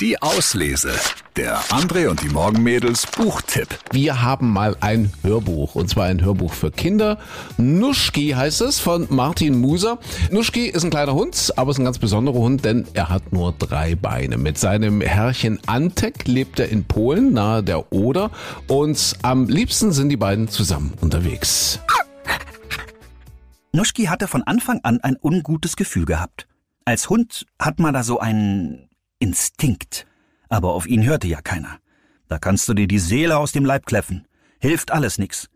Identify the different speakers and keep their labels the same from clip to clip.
Speaker 1: Die Auslese. Der André und die Morgenmädels Buchtipp.
Speaker 2: Wir haben mal ein Hörbuch und zwar ein Hörbuch für Kinder. Nuschki heißt es von Martin Muser. Nuschki ist ein kleiner Hund, aber ist ein ganz besonderer Hund, denn er hat nur drei Beine. Mit seinem Herrchen Antek lebt er in Polen nahe der Oder und am liebsten sind die beiden zusammen unterwegs.
Speaker 3: Nuschki hatte von Anfang an ein ungutes Gefühl gehabt. Als Hund hat man da so einen Instinkt. Aber auf ihn hörte ja keiner. Da kannst du dir die Seele aus dem Leib kläffen. Hilft alles nix.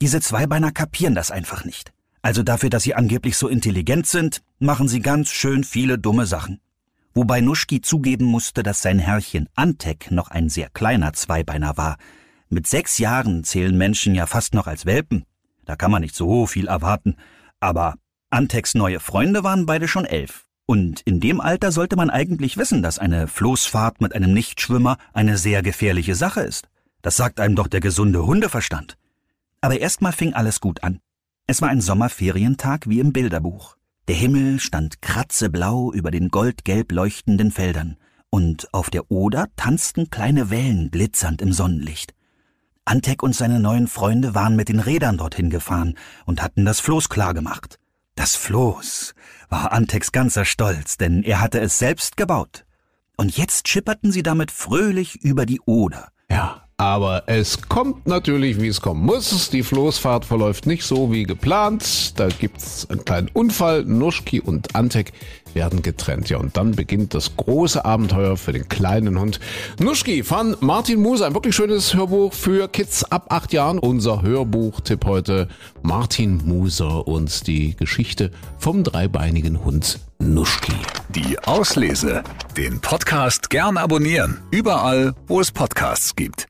Speaker 3: Diese Zweibeiner kapieren das einfach nicht. Also dafür, dass sie angeblich so intelligent sind, machen sie ganz schön viele dumme Sachen. Wobei Nuschki zugeben musste, dass sein Herrchen Antek noch ein sehr kleiner Zweibeiner war. Mit sechs Jahren zählen Menschen ja fast noch als Welpen. Da kann man nicht so viel erwarten. Aber Anteks neue Freunde waren beide schon elf. Und in dem Alter sollte man eigentlich wissen, dass eine Floßfahrt mit einem Nichtschwimmer eine sehr gefährliche Sache ist. Das sagt einem doch der gesunde Hundeverstand. Aber erstmal fing alles gut an. Es war ein Sommerferientag wie im Bilderbuch. Der Himmel stand kratzeblau über den goldgelb leuchtenden Feldern, und auf der Oder tanzten kleine Wellen glitzernd im Sonnenlicht. Antek und seine neuen Freunde waren mit den Rädern dorthin gefahren und hatten das Floß klar gemacht. Das Floß war Anteks ganzer Stolz, denn er hatte es selbst gebaut. Und jetzt schipperten sie damit fröhlich über die Oder.
Speaker 2: Aber es kommt natürlich, wie es kommen muss. Die Floßfahrt verläuft nicht so wie geplant. Da gibt's einen kleinen Unfall. Nuschki und Antek werden getrennt. Ja, und dann beginnt das große Abenteuer für den kleinen Hund. Nuschki von Martin Muser. Ein wirklich schönes Hörbuch für Kids ab acht Jahren. Unser Hörbuchtipp heute. Martin Muser und die Geschichte vom dreibeinigen Hund Nuschki.
Speaker 1: Die Auslese. Den Podcast gern abonnieren. Überall, wo es Podcasts gibt.